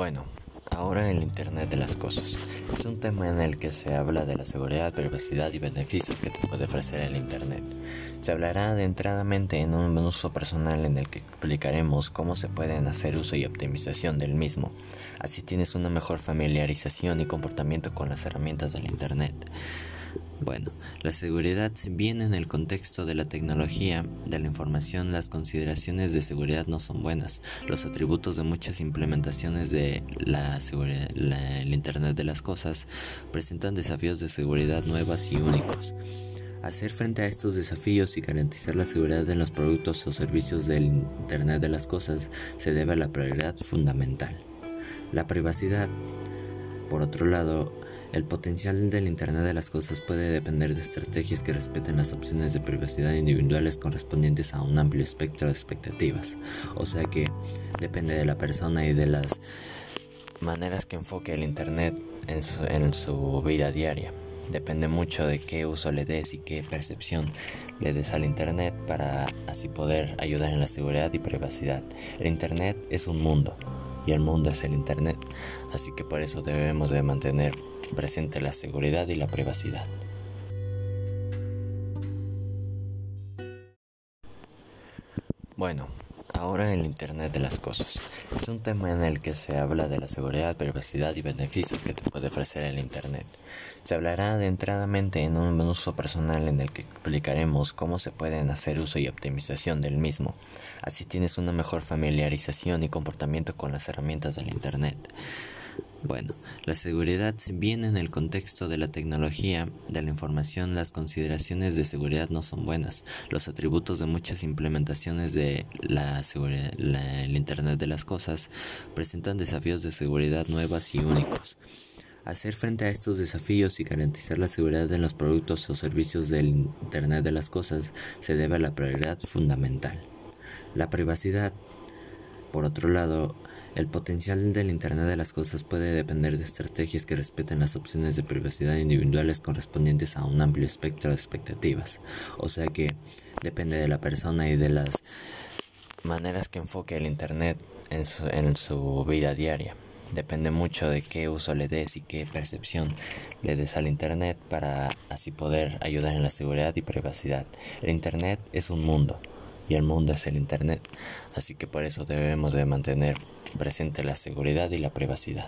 Bueno, ahora el Internet de las Cosas. Es un tema en el que se habla de la seguridad, privacidad y beneficios que te puede ofrecer el Internet. Se hablará adentradamente en un uso personal en el que explicaremos cómo se pueden hacer uso y optimización del mismo. Así tienes una mejor familiarización y comportamiento con las herramientas del Internet. Bueno, la seguridad, si bien en el contexto de la tecnología de la información las consideraciones de seguridad no son buenas, los atributos de muchas implementaciones de la, el Internet de las Cosas presentan desafíos de seguridad nuevas y únicos. Hacer frente a estos desafíos y garantizar la seguridad en los productos o servicios del Internet de las Cosas se debe a la prioridad fundamental. La privacidad, por otro lado, el potencial del Internet de las Cosas puede depender de estrategias que respeten las opciones de privacidad individuales correspondientes a un amplio espectro de expectativas. O sea que depende de la persona y de las maneras que enfoque el Internet en su, vida diaria. Depende mucho de qué uso le des y qué percepción le des al Internet para así poder ayudar en la seguridad y privacidad. El Internet es un mundo y el mundo es el Internet, así que por eso debemos de mantener presente la seguridad y la privacidad. Bueno, ahora el Internet de las Cosas. Es un tema en el que se habla de la seguridad, privacidad y beneficios que te puede ofrecer el Internet. Se hablará adentradamente en un uso personal en el que explicaremos cómo se pueden hacer uso y optimización del mismo. Así tienes una mejor familiarización y comportamiento con las herramientas del Internet. Bueno, la seguridad, bien en el contexto de la tecnología de la información las consideraciones de seguridad no son buenas, los atributos de muchas implementaciones de la, el Internet de las Cosas presentan desafíos de seguridad nuevas y únicos. Hacer frente a estos desafíos y garantizar la seguridad en los productos o servicios del Internet de las Cosas se debe a la prioridad fundamental. La privacidad, por otro lado, el potencial del Internet de las Cosas puede depender de estrategias que respeten las opciones de privacidad individuales correspondientes a un amplio espectro de expectativas. O sea que depende de la persona y de las maneras que enfoque el Internet en su, vida diaria. Depende mucho de qué uso le des y qué percepción le des al Internet para así poder ayudar en la seguridad y privacidad. El Internet es un mundo y el mundo es el Internet, así que por eso debemos de mantener presente la seguridad y la privacidad.